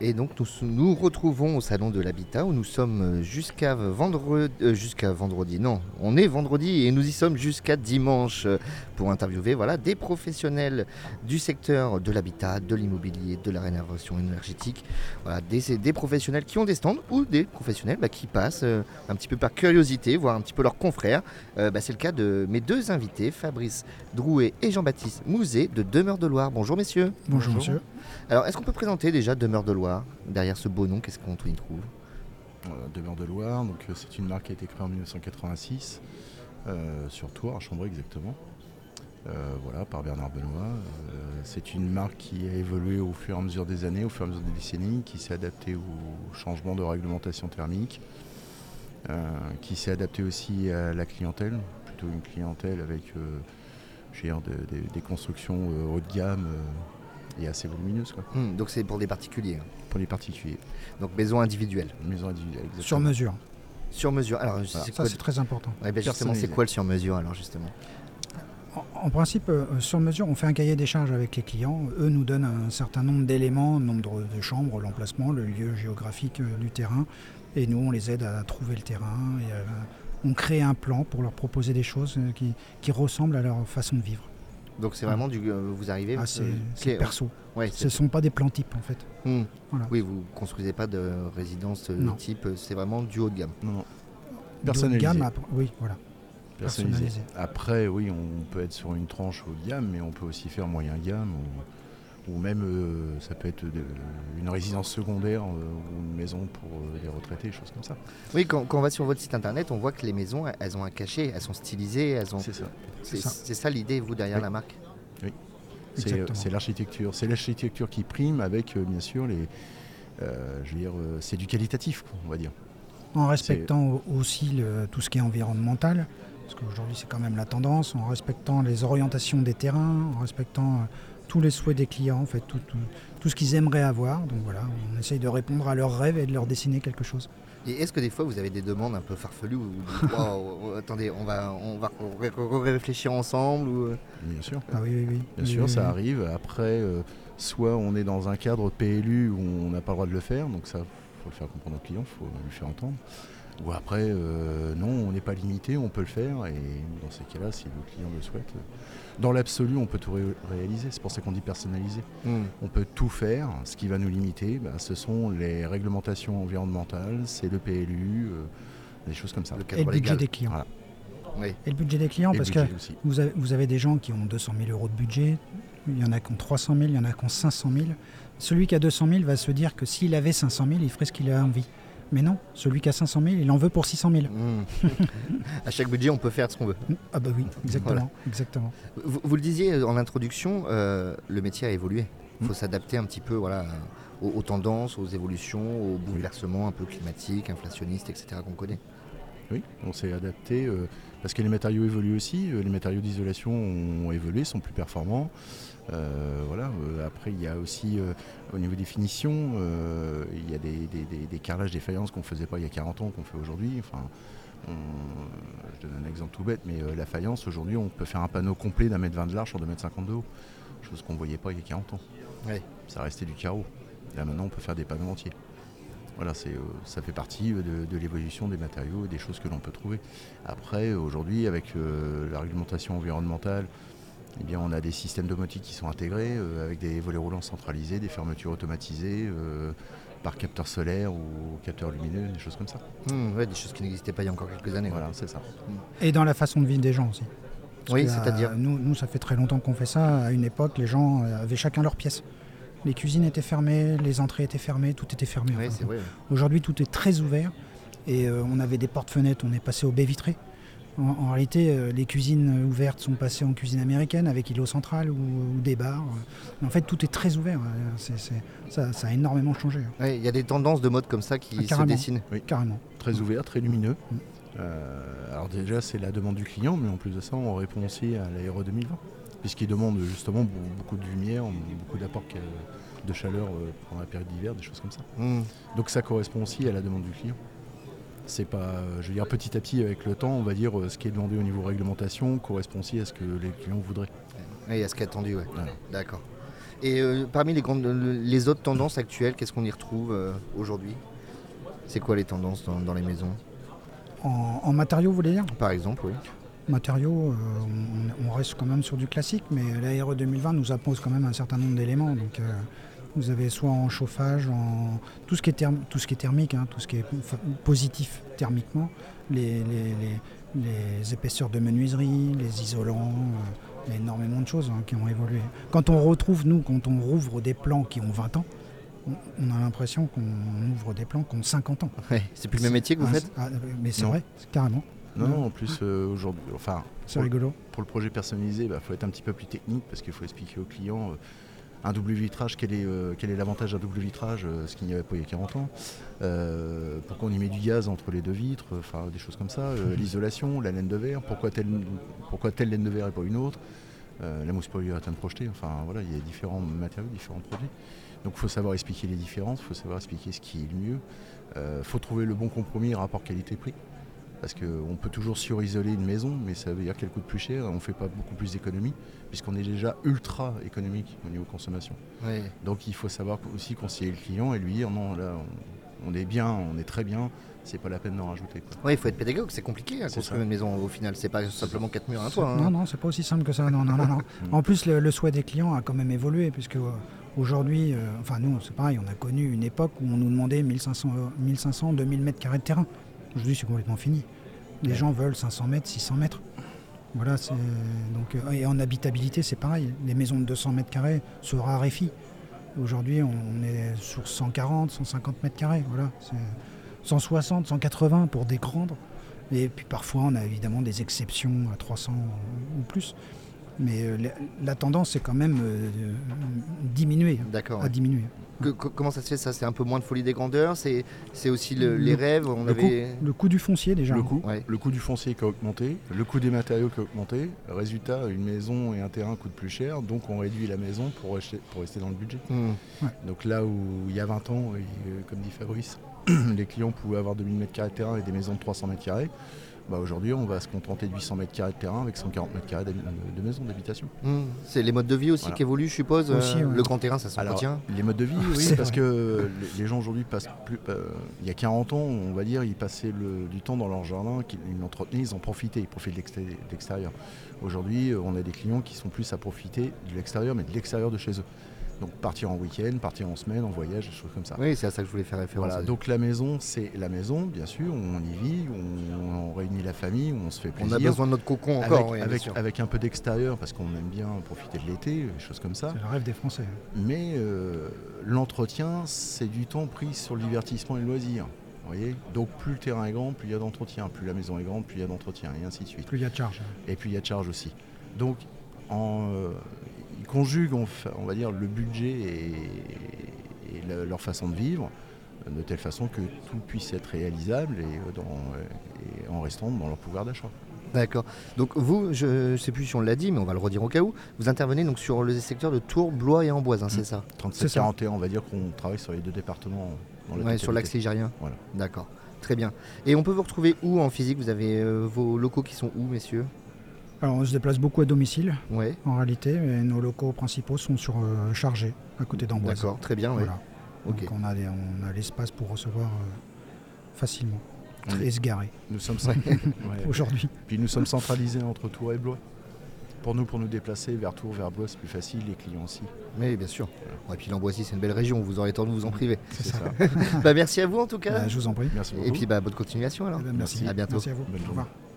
Et donc nous nous retrouvons au salon de l'habitat où nous sommes jusqu'à vendredi, euh, jusqu'à vendredi. Non, on est vendredi et nous y sommes jusqu'à dimanche euh, pour interviewer voilà des professionnels du secteur de l'habitat, de l'immobilier, de la rénovation énergétique. Voilà des, des professionnels qui ont des stands ou des professionnels bah, qui passent euh, un petit peu par curiosité, voir un petit peu leurs confrères. Euh, bah, C'est le cas de mes deux invités, Fabrice Drouet et Jean-Baptiste Mouzet de Demeure de Loire. Bonjour messieurs. Bonjour, monsieur. Alors, est-ce qu'on peut présenter déjà Demeure de Loire Derrière ce beau nom, qu'est-ce qu'on y trouve? Demeure de Loire, donc euh, c'est une marque qui a été créée en 1986 euh, sur Tours, à Chambray exactement. Euh, voilà, par Bernard Benoît. C'est une marque qui a évolué au fur et à mesure des années, au fur et à mesure des décennies, qui s'est adaptée au changement de réglementation thermique, qui s'est adaptée aussi à la clientèle, plutôt une clientèle avec euh, je veux dire, de- de- des constructions haut de gamme et assez volumineuses quoi, Hmm, Donc c'est pour des particuliers. hein. pour les particuliers. Donc maison individuelle, Maison individuelle. exactement. Sur mesure. sur mesure. Alors, c'est Ça, quoi c'est très important. Ouais, ben justement, c'est quoi le sur mesure alors justement? En, principe, euh, sur mesure, on fait un cahier des charges avec les clients. Eux nous donnent un certain nombre d'éléments, nombre de chambres, l'emplacement, le lieu géographique euh, du terrain. Et nous, on les aide à trouver le terrain. Et, euh, on crée un plan pour leur proposer des choses euh, qui, qui ressemblent à leur façon de vivre. Donc c'est vraiment du. euh, vous arrivez. Ah, vous- c'est euh, perso. ouais, Ce ne sont pas des plans types, en fait. Hmm. Voilà. Oui, vous construisez pas de résidence euh, Non. type. euh, C'est vraiment du haut de gamme. Non, non. De haut de Personnalisé. gamme, après- oui, voilà. personnalisé. Personnalisé. Après, oui, on peut être sur une tranche haut de gamme, mais on peut aussi faire moyen gamme, ou, ou même euh, ça peut être de- une résidence secondaire euh, ou une maison pour euh, les retraités, choses comme ça. Oui, quand, quand on va sur votre site internet, on voit que les maisons, elles ont un cachet, elles sont stylisées, elles ont. C'est ça. C'est ça. c'est ça l'idée, vous, derrière Oui. la marque? C'est Exactement. c'est l'architecture. C'est l'architecture qui prime avec, euh, bien sûr, les. euh, je veux dire, euh, c'est du qualitatif, quoi, on va dire. En respectant au- aussi le- tout ce qui est environnemental, parce qu'aujourd'hui c'est quand même la tendance, en respectant les orientations des terrains, en respectant euh, tous les souhaits des clients, en fait, tout, tout- tout ce qu'ils aimeraient avoir. Donc voilà, on essaye de répondre à leurs rêves et de leur dessiner quelque chose. Et est-ce que des fois vous avez des demandes un peu farfelues où vous dites, Wow, attendez, on va, on va ré- ré- réfléchir ensemble ou... euh, Bien sûr. Ah oui, oui, oui. Bien Oui, sûr, oui, ça oui. arrive. Après, euh, soit on est dans un cadre PLU où on n'a pas le droit de le faire, donc ça, faut le faire comprendre au client, faut lui faire entendre. Ou après, euh, non, on n'est pas limité, on peut le faire, et dans ces cas-là, si le client le souhaite, euh, dans l'absolu, on peut tout ré- réaliser. C'est pour ça qu'on dit personnalisé. hmm. On peut tout faire. Ce qui va nous limiter, bah, ce sont les réglementations environnementales, c'est le PLU, euh, des choses comme ça. Le Et cadre le budget légal. des clients. Voilà. Oui. Et le budget des clients, Et parce que vous avez, vous avez des gens qui ont 200 000 euros de budget, il y en a qui ont 300 000, il y en a qui ont 500 000. Celui qui a 200 000 va se dire que s'il avait 500 000, il ferait ce qu'il a envie. Mais non, celui qui a 500 000, il en veut pour 600 000. Hmm. à chaque budget, on peut faire ce qu'on veut. Ah bah oui, exactement, Voilà. exactement. Vous, vous le disiez en introduction, euh, le métier a évolué. Il faut Hmm. s'adapter un petit peu voilà, aux, aux tendances, aux évolutions, aux bouleversements un peu climatiques, inflationnistes, etc. qu'on connaît. Oui, on s'est adapté euh, parce que les matériaux évoluent aussi. euh, les matériaux d'isolation ont évolué, sont plus performants. Euh, voilà. après, il y a aussi au niveau des finitions, il y a des, des, des- des carrelages, des faïences qu'on faisait pas il y a 40 ans, qu'on fait aujourd'hui. Enfin, on- je donne un exemple tout bête, mais la faïence aujourd'hui, on peut faire un panneau complet d'un mètre 20 de large sur deux mètres 50 de haut, chose qu'on voyait pas il y a 40 ans. Ouais. Ça restait du carreau. Là maintenant, on peut faire des panneaux entiers. Voilà, c'est, euh, ça fait partie euh, de, de l'évolution des matériaux et des choses que l'on peut trouver. Après, euh, aujourd'hui, avec euh, la réglementation environnementale, eh bien, on a des systèmes domotiques qui sont intégrés, euh, avec des volets roulants centralisés, des fermetures automatisées euh, par capteur solaire ou capteur lumineux, des choses comme ça. Hmm, ouais, des choses qui n'existaient pas il y a encore quelques années. Voilà, c'est ça. Et dans la façon de vivre des gens aussi. Parce Oui, que, euh, c'est-à-dire nous, nous, ça fait très longtemps qu'on fait ça. À une époque, les gens avaient chacun leur pièce. Les cuisines étaient fermées, les entrées étaient fermées, tout était fermé. Enfin. Aujourd'hui, tout est très ouvert. Et euh, on avait des portes-fenêtres, on est passé au baie vitré. En, en réalité, euh, les cuisines ouvertes sont passées en cuisine américaine avec îlot central ou, ou des bars. Mais en fait, tout est très ouvert. Ça, ça a énormément changé, Ouais, Il y a des tendances de mode comme ça qui Ah, se carrément. dessinent. carrément. Très ouvert, très lumineux. Mm. Euh, alors déjà, c'est la demande du client, mais en plus de ça, on répond aussi à l'aéro 2020, puisqu'il demande justement be- beaucoup de lumière, beaucoup d'apports que- de chaleur euh, pendant la période d'hiver, des choses comme ça. Hmm. Donc ça correspond aussi à la demande du client. C'est pas, euh, je veux dire, petit à petit, avec le temps, on va dire, euh, ce qui est demandé au niveau réglementation correspond aussi à ce que les clients voudraient. Y a ce qui est attendu, ouais. D'accord. Et euh, parmi les, grandes, les autres tendances actuelles, qu'est-ce qu'on y retrouve euh, aujourd'hui? C'est quoi les tendances dans, dans les maisons? En, en matériaux, vous voulez dire? Par exemple, oui. Matériaux, euh, on, on reste quand même sur du classique, mais la RE 2020 nous impose quand même un certain nombre d'éléments. Donc, euh, vous avez soit en chauffage, en tout ce qui est, therm- tout ce qui est thermique, hein, tout ce qui est fa- positif thermiquement, les, les- les- les épaisseurs de menuiserie, les isolants, euh, énormément de choses hein, qui ont évolué. Quand on retrouve, nous, quand on rouvre des plans qui ont 20 ans, on, on a l'impression qu'on ouvre des plans qui ont 50 ans. Ouais, C'est plus le même métier que vous Ah, faites? ah, Mais c'est vrai, carrément, Non, non, en plus, euh, aujourd'hui, enfin, c'est pour, le projet personnalisé, il faut être un petit peu plus technique parce qu'il faut expliquer au client euh, un double vitrage, quel est, euh, quel est l'avantage d'un double vitrage, ce qu'il n'y avait pas il y a 40 ans. Pourquoi on y met du gaz entre les deux vitres, enfin des choses comme ça. L'isolation, la laine de verre, pourquoi telle, pourquoi telle laine de verre et pas une autre. La mousse polyuréthane projetée, enfin voilà, il y a différents matériaux, différents produits. Donc il faut savoir expliquer les différences, il faut savoir expliquer ce qui est le mieux. Il faut trouver le bon compromis rapport qualité-prix. Parce qu'on peut toujours surisoler une maison, mais ça veut dire qu'elle coûte plus cher, on ne fait pas beaucoup plus d'économies, puisqu'on est déjà ultra économique au niveau consommation. Donc il faut savoir aussi conseiller le client et lui dire non, là on, on est bien, on est très bien, c'est pas la peine d'en rajouter. Ouais, il faut être pédagogue, c'est compliqué à C'est construire ça. une maison au final. C'est pas simplement quatre murs, un toit. hein. Non, non, c'est pas aussi simple que ça. Non, non, non, non. En plus, le, le souhait des clients a quand même évolué, puisque euh, aujourd'hui, euh, enfin nous, c'est pareil, on a connu une époque où on nous demandait 1500, euh, 1500 2000 mètres carrés de terrain. Aujourd'hui, c'est complètement fini. Les Ouais. gens veulent 500 mètres, 600 mètres. Voilà, c'est donc euh, et en habitabilité, c'est pareil. Les maisons de 200 mètres carrés se raréfient. Aujourd'hui, on, on est sur 140, 150 mètres carrés. Voilà, c'est 160, 180 pour des grandes. Et puis parfois, on a évidemment des exceptions à 300 ou plus. Mais euh, la, la tendance, c'est quand même euh, diminuer. D'accord. À ouais. diminuer. Que- que- comment ça se fait ça? C'est un peu moins de folie des grandeurs? C'est c'est aussi le- Le- les rêves? On le avait. Le coût du foncier, déjà. Le coût, Ouais. le coût du foncier qui a augmenté, le coût des matériaux qui a augmenté. Résultat, une maison et un terrain coûtent plus cher, donc on réduit la maison pour rester, pour rester dans le budget. Hmm. Donc là où il y a 20 ans, et, euh, comme dit Fabrice, les clients pouvaient avoir 2000 m2 de terrain et des maisons de 300 m2, bah aujourd'hui on va se contenter de 800 m2 de terrain avec 140 m2 d'habi- de maison d'habitation. Hmm. C'est les modes de vie aussi Voilà. qui évoluent, je suppose. Aussi, euh. Le grand terrain, ça s'entretient. les modes de vie, oui, parce vrai. que les, les gens aujourd'hui passent plus. euh, il y a 40 ans, on va dire, ils passaient le- du temps dans leur jardin, qu'ils ils l'entretenaient, ils en profitaient, ils profitaient de l'exté- de l'extérieur. Aujourd'hui, euh, on a des clients qui sont plus à profiter de l'extérieur, mais de l'extérieur de chez eux. Donc partir en week-end, partir en semaine, en voyage, des choses comme ça. Oui, c'est à ça que je voulais faire référence. Voilà, donc la maison, c'est la maison, bien sûr, on y vit, on, on réunit la famille, on se fait on plaisir. a besoin de notre cocon encore. avec, oui, bien avec, sûr. avec un peu d'extérieur parce qu'on aime bien profiter de l'été, des choses comme ça. C'est le rêve des Français. Mais euh, l'entretien, c'est du temps pris sur le divertissement et le loisir. vous voyez Donc plus le terrain est grand, plus il y a d'entretien. Plus la maison est grande, plus il y a d'entretien, et ainsi de suite. Plus il y a de charges. Et puis il y a de charge aussi. Donc en, euh, conjuguent, on, va dire, le budget et, et le- leur façon de vivre euh, de telle façon que tout puisse être réalisable et, euh, dans, euh, et en restant dans leur pouvoir d'achat. D'accord. Donc vous, je ne sais plus si on l'a dit, mais on va le redire au cas où, vous intervenez donc sur le secteur de Tours, Blois et Amboise, hein, c'est ça? 37-41, on va dire qu'on travaille sur les deux départements. Dans la Ouais, Sur l'axe ligérien Voilà. D'accord. Très bien. Et on peut vous retrouver où en physique? Vous avez euh, vos locaux qui sont où, messieurs? Alors, on se déplace beaucoup à domicile, Ouais. en réalité, et nos locaux principaux sont sur euh, Chargé, à côté d'Amboise. D'accord, très bien. ouais. Voilà. Ok. Donc, on a, des- on a l'espace pour recevoir euh, facilement et est- se garer Nous sommes, Ouais. Aujourd'hui. Puis nous sommes centralisés entre Tours et Blois. Pour nous, pour nous déplacer vers Tours, vers Blois, c'est plus facile, les clients aussi. Oui, bien sûr. Ouais, et puis l'Amboisie, c'est une belle région, vous aurez le temps de vous en priver. C'est ça. bah, merci à vous en tout cas. Bah, je vous en prie. Merci beaucoup. et puis bah, bonne continuation alors. Eh ben, merci. À bientôt. Merci à vous. Bonne Au journée. revoir.